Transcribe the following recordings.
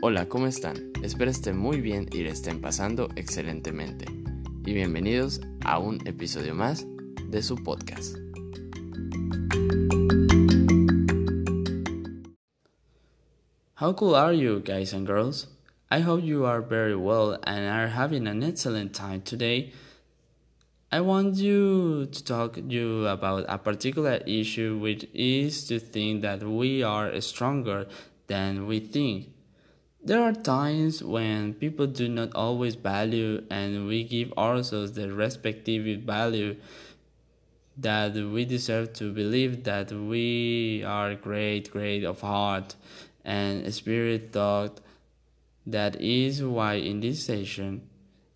Hola, ¿cómo están? Espero estén muy bien y le estén pasando excelentemente. Y bienvenidos a un episodio más de su podcast. How cool are you, guys and girls? I hope you are very well and are having an excellent time today. I want you to talk to you about a particular issue which is to think that we are stronger than we think. There are times when people do not always value and we give ourselves the respective value that we deserve to believe that we are great, great of heart and spirit thought. That is why in this session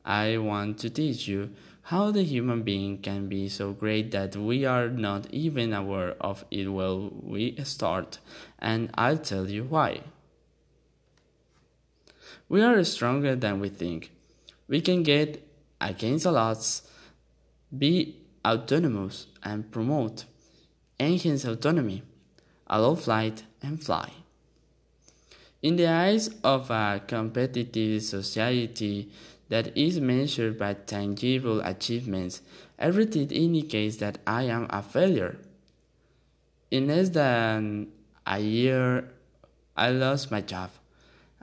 I want to teach you how the human being can be so great that we are not even aware of it while we start, and I'll tell you why. We are stronger than we think. We can get against the odds, be autonomous, and promote, enhance autonomy, allow flight, and fly. In the eyes of a competitive society, that is measured by tangible achievements, everything indicates that I am a failure. In less than a year, I lost my job.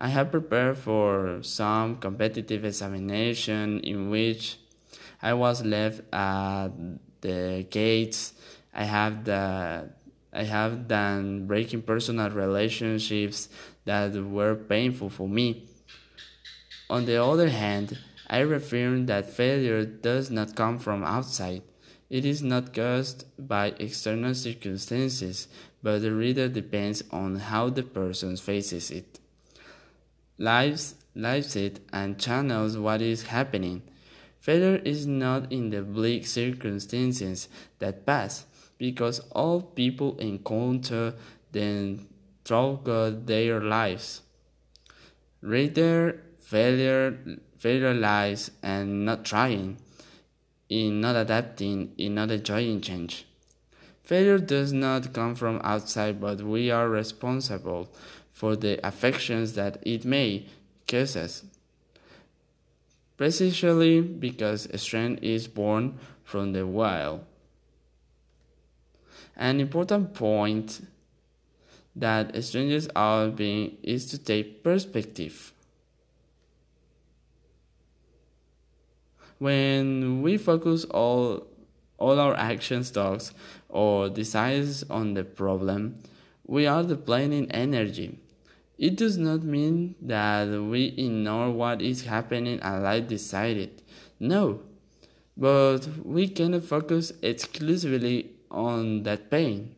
I have prepared for some competitive examination in which I was left at the gates. I have the I have done breaking personal relationships that were painful for me. On the other hand, I reaffirm that failure does not come from outside. It is not caused by external circumstances, but the reader depends on how the person faces it. Lives, lives it and channels what is happening. Failure is not in the bleak circumstances that pass, because all people encounter them throughout their lives. Rather, failure failure lies and not trying, in not adapting, in not enjoying change. Failure does not come from outside, but we are responsible for the affections that it may cause us. Precisely because strength is born from the will. An important point that strangers are being is to take perspective. When we focus all all our action thoughts or desires on the problem, we are depleting energy. It does not mean that we ignore what is happening and life decided. No. But we cannot focus exclusively on that pain.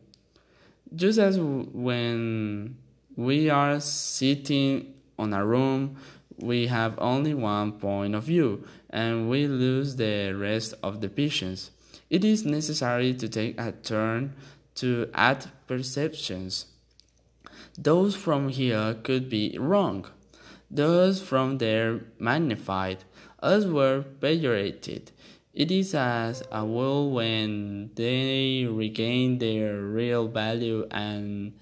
Just as when we are sitting on a room we have only one point of view and we lose the rest of the visions. It is necessary to take a turn to add perceptions. Those from here could be wrong, those from there magnified, as were pejorated. It is as a will when they regain their real value and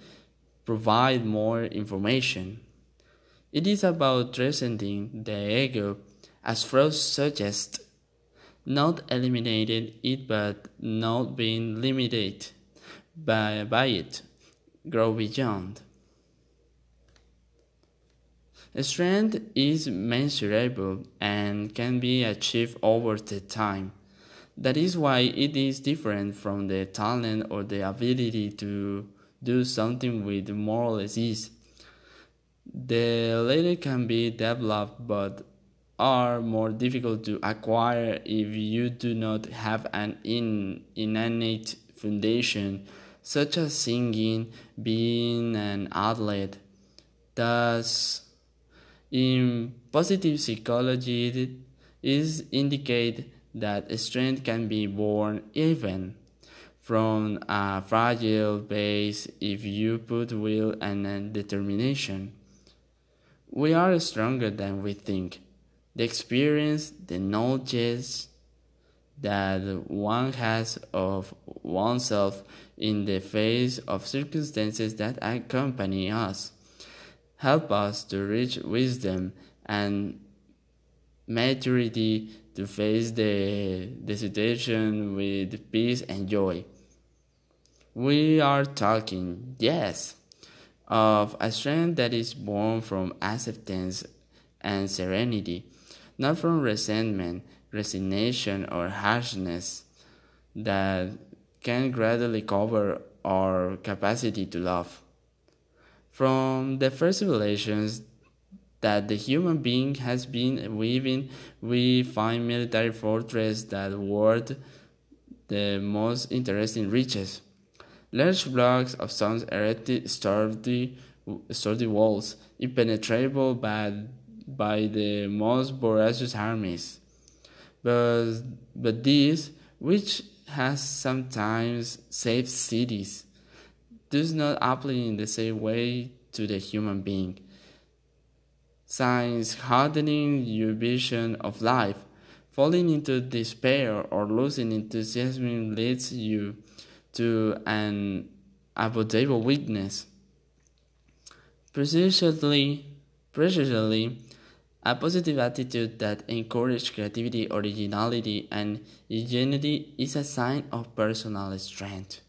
provide more information. It is about transcending the ego, as Freud suggests, not eliminating it but not being limited by, by it, grow beyond. A strength is measurable and can be achieved over the time. That is why it is different from the talent or the ability to do something with more or less ease. The latter can be developed but are more difficult to acquire if you do not have an in, innate foundation, such as singing, being an athlete. Thus, in positive psychology, it is indicated that strength can be born even from a fragile base if you put will and determination. We are stronger than we think. The experience, the knowledge that one has of oneself in the face of circumstances that accompany us help us to reach wisdom and maturity to face the, the situation with peace and joy. We are talking, yes, of a strength that is born from acceptance and serenity, not from resentment, resignation, or harshness that can gradually cover our capacity to love. From the first revelations that the human being has been weaving, we find military fortresses that worth the most interesting riches. Large blocks of stones erected sturdy, sturdy walls, impenetrable by, by the most voracious armies. But, but this, which has sometimes saved cities, does not apply in the same way to the human being. Science hardening your vision of life, falling into despair or losing enthusiasm leads you to an avoidable weakness. Precisely, precisely, a positive attitude that encourages creativity, originality, and ingenuity is a sign of personal strength.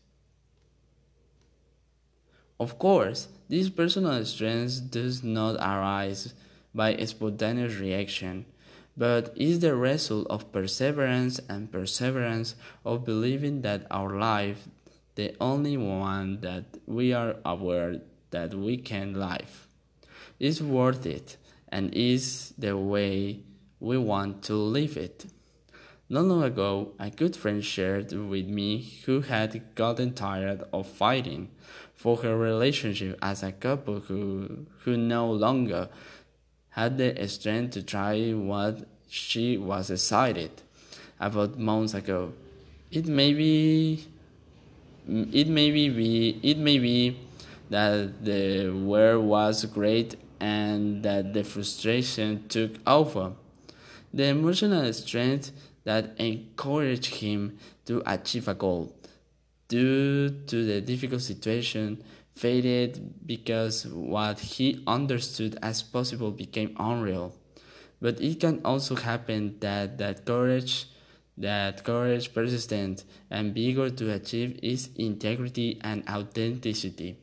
Of course, this personal strength does not arise by spontaneous reaction, but is the result of perseverance and perseverance of believing that our life, the only one that we are aware that we can live, is worth it and is the way we want to live it. Not long ago, a good friend shared with me who had gotten tired of fighting for her relationship as a couple who, who no longer had the strength to try what she was excited about months ago. It may be it may be it may be that the wear was great and that the frustration took over. The emotional strength that encouraged him to achieve a goal due to the difficult situation faded because what he understood as possible became unreal. But it can also happen that that courage, that courage, persistent, and vigor to achieve its integrity and authenticity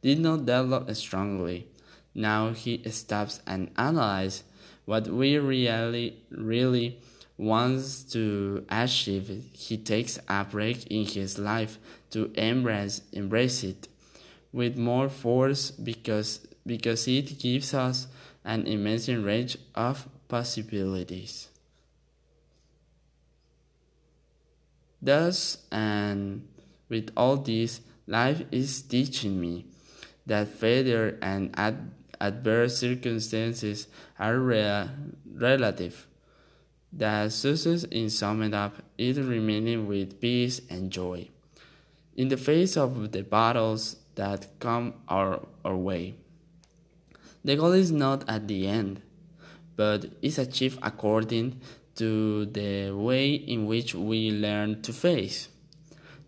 did not develop strongly. Now he stops and analyzes what we really, really wants to achieve. He takes a break in his life to embrace, embrace it with more force because, because it gives us an immense range of possibilities. Thus, and with all this, life is teaching me that failure and ad- adverse circumstances are rea- relative. That success, in summing up, is remaining with peace and joy in the face of the battles that come our, our way. The goal is not at the end, but is achieved according to the way in which we learn to face,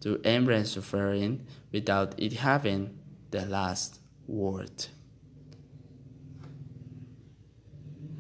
to embrace suffering without it having the last word.